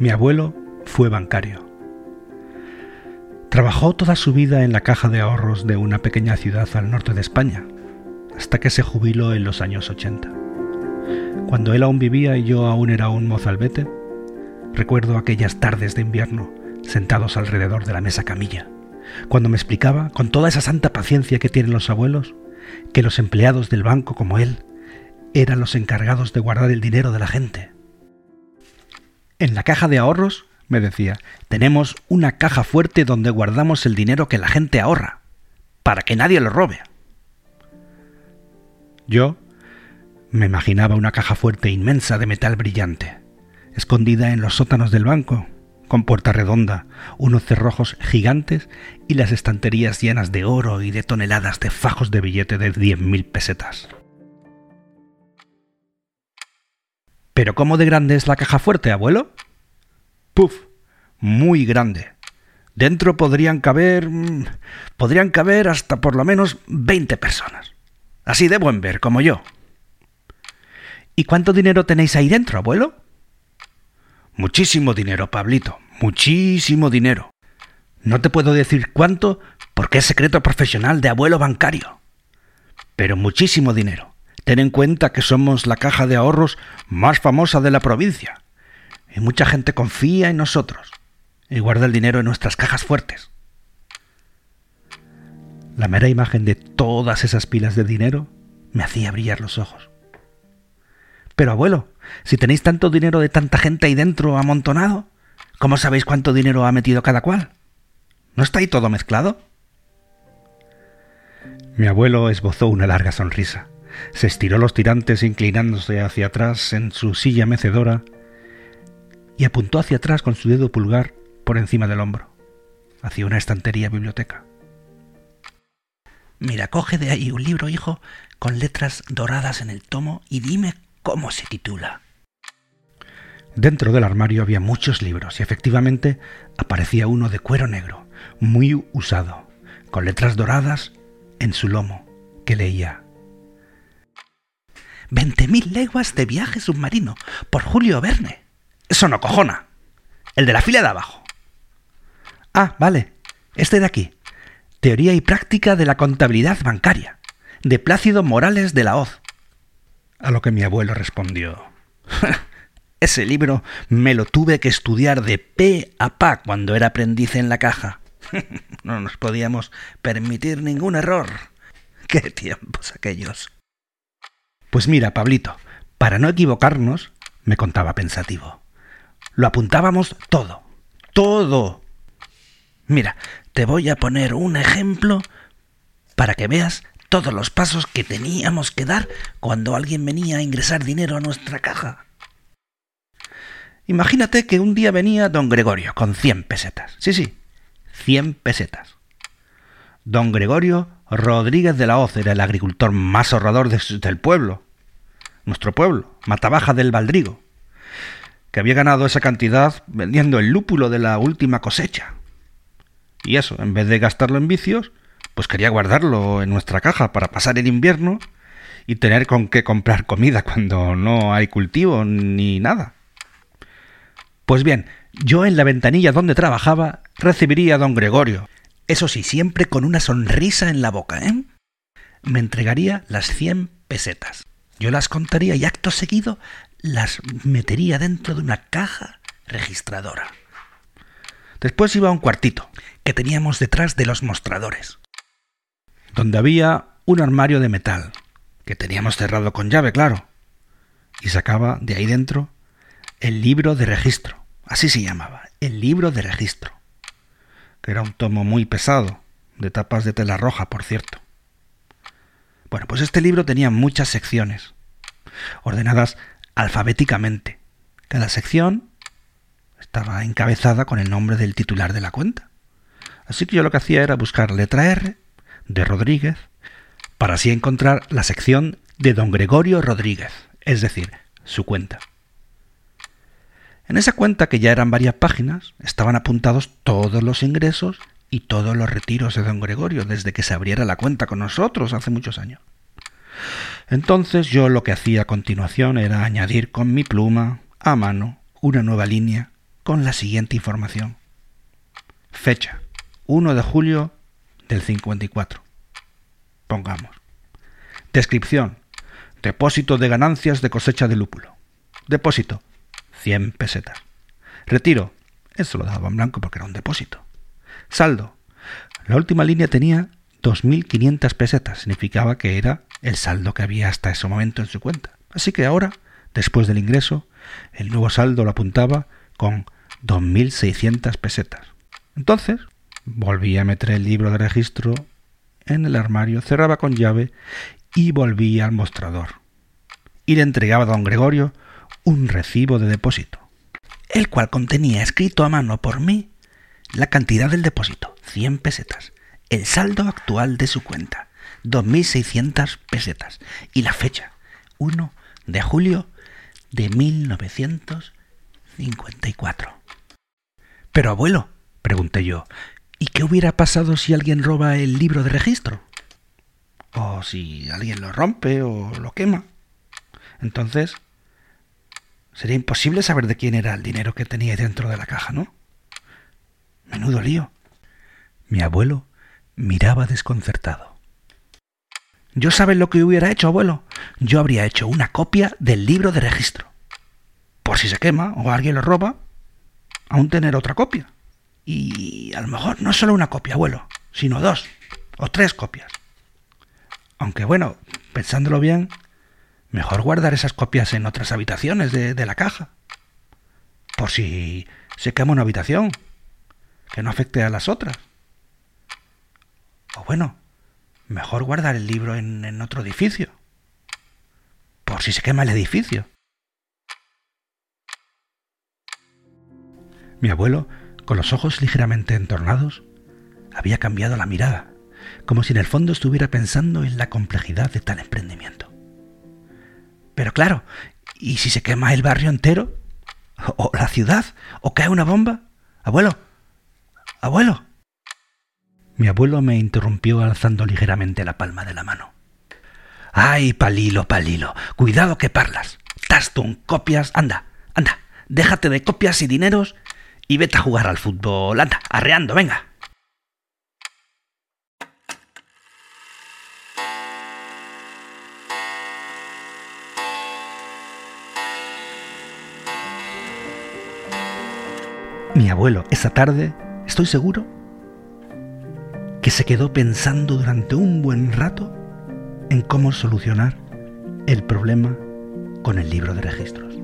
Mi abuelo fue bancario. Trabajó toda su vida en la caja de ahorros de una pequeña ciudad al norte de España, hasta que se jubiló en los años 80. Cuando él aún vivía y yo aún era un mozalbete, recuerdo aquellas tardes de invierno sentados alrededor de la mesa camilla, cuando me explicaba, con toda esa santa paciencia que tienen los abuelos, que los empleados del banco como él eran los encargados de guardar el dinero de la gente. En la caja de ahorros, me decía, tenemos una caja fuerte donde guardamos el dinero que la gente ahorra, para que nadie lo robe. Yo me imaginaba una caja fuerte inmensa de metal brillante, escondida en los sótanos del banco, con puerta redonda, unos cerrojos gigantes y las estanterías llenas de oro y de toneladas de fajos de billete de diez mil pesetas. ¿Pero cómo de grande es la caja fuerte, abuelo? Puf, muy grande. Dentro podrían caber... Mm, podrían caber hasta por lo menos 20 personas. Así de buen ver, como yo. ¿Y cuánto dinero tenéis ahí dentro, abuelo? Muchísimo dinero, Pablito, muchísimo dinero. No te puedo decir cuánto porque es secreto profesional de abuelo bancario. Pero muchísimo dinero. Ten en cuenta que somos la caja de ahorros más famosa de la provincia. Y mucha gente confía en nosotros y guarda el dinero en nuestras cajas fuertes. La mera imagen de todas esas pilas de dinero me hacía brillar los ojos. Pero abuelo, si tenéis tanto dinero de tanta gente ahí dentro amontonado, ¿cómo sabéis cuánto dinero ha metido cada cual? ¿No está ahí todo mezclado? Mi abuelo esbozó una larga sonrisa. Se estiró los tirantes inclinándose hacia atrás en su silla mecedora y apuntó hacia atrás con su dedo pulgar por encima del hombro, hacia una estantería biblioteca. Mira, coge de ahí un libro, hijo, con letras doradas en el tomo y dime cómo se titula. Dentro del armario había muchos libros y efectivamente aparecía uno de cuero negro, muy usado, con letras doradas en su lomo, que leía Veinte mil leguas de viaje submarino por Julio Verne. Eso no cojona. El de la fila de abajo. Ah, vale. Este de aquí. Teoría y práctica de la contabilidad bancaria. De Plácido Morales de la Hoz. A lo que mi abuelo respondió. Ese libro me lo tuve que estudiar de pe a pa cuando era aprendiz en la caja. no nos podíamos permitir ningún error. ¡Qué tiempos aquellos! Pues mira, Pablito, para no equivocarnos, me contaba pensativo, lo apuntábamos todo, todo. Mira, te voy a poner un ejemplo para que veas todos los pasos que teníamos que dar cuando alguien venía a ingresar dinero a nuestra caja. Imagínate que un día venía don Gregorio con cien pesetas. Sí, sí, cien pesetas. Don Gregorio Rodríguez de la Hoz era el agricultor más ahorrador del pueblo. Nuestro pueblo, Matabaja del Baldrigo, que había ganado esa cantidad vendiendo el lúpulo de la última cosecha. Y eso, en vez de gastarlo en vicios, pues quería guardarlo en nuestra caja para pasar el invierno y tener con qué comprar comida cuando no hay cultivo ni nada. Pues bien, yo en la ventanilla donde trabajaba recibiría a don Gregorio. Eso sí, siempre con una sonrisa en la boca, ¿eh? Me entregaría las cien pesetas. Yo las contaría y acto seguido las metería dentro de una caja registradora. Después iba a un cuartito que teníamos detrás de los mostradores, donde había un armario de metal que teníamos cerrado con llave, claro, y sacaba de ahí dentro el libro de registro, así se llamaba, el libro de registro, que era un tomo muy pesado, de tapas de tela roja, por cierto. Bueno, pues este libro tenía muchas secciones, ordenadas alfabéticamente. Cada sección estaba encabezada con el nombre del titular de la cuenta. Así que yo lo que hacía era buscar letra R de Rodríguez para así encontrar la sección de don Gregorio Rodríguez, es decir, su cuenta. En esa cuenta, que ya eran varias páginas, estaban apuntados todos los ingresos y todos los retiros de don Gregorio desde que se abriera la cuenta con nosotros hace muchos años. Entonces yo lo que hacía a continuación era añadir con mi pluma, a mano, una nueva línea con la siguiente información. Fecha, 1 de julio del 54. Pongamos. Descripción. Depósito de ganancias de cosecha de lúpulo. Depósito, 100 pesetas. Retiro. Eso lo daba en blanco porque era un depósito. Saldo. La última línea tenía 2.500 pesetas. Significaba que era el saldo que había hasta ese momento en su cuenta. Así que ahora, después del ingreso, el nuevo saldo lo apuntaba con 2.600 pesetas. Entonces, volví a meter el libro de registro en el armario, cerraba con llave y volvía al mostrador. Y le entregaba a don Gregorio un recibo de depósito, el cual contenía escrito a mano por mí la cantidad del depósito, 100 pesetas, el saldo actual de su cuenta, 2.600 pesetas, y la fecha, 1 de julio de 1954. Pero abuelo, pregunté yo, ¿y qué hubiera pasado si alguien roba el libro de registro? O si alguien lo rompe o lo quema. Entonces, sería imposible saber de quién era el dinero que tenía dentro de la caja, ¿no? Menudo lío. Mi abuelo miraba desconcertado. Yo sabes lo que hubiera hecho, abuelo. Yo habría hecho una copia del libro de registro. Por si se quema o alguien lo roba, aún tener otra copia. Y a lo mejor no solo una copia, abuelo, sino dos o tres copias. Aunque bueno, pensándolo bien, mejor guardar esas copias en otras habitaciones de, la caja. Por si se quema una habitación, que no afecte a las otras. O bueno, mejor guardar el libro en, en otro edificio. Por si se quema el edificio. Mi abuelo, con los ojos ligeramente entornados, había cambiado la mirada, como si en el fondo estuviera pensando en la complejidad de tal emprendimiento. Pero claro, ¿y si se quema el barrio entero? ¿O la ciudad? ¿O cae una bomba? Abuelo, abuelo. Mi abuelo me interrumpió alzando ligeramente la palma de la mano. ¡Ay, palilo, palilo! Cuidado que parlas. un copias. Anda, anda. Déjate de copias y dineros y vete a jugar al fútbol. Anda, arreando, venga. Mi abuelo, esa tarde, estoy seguro, que se quedó pensando durante un buen rato en cómo solucionar el problema con el libro de registros.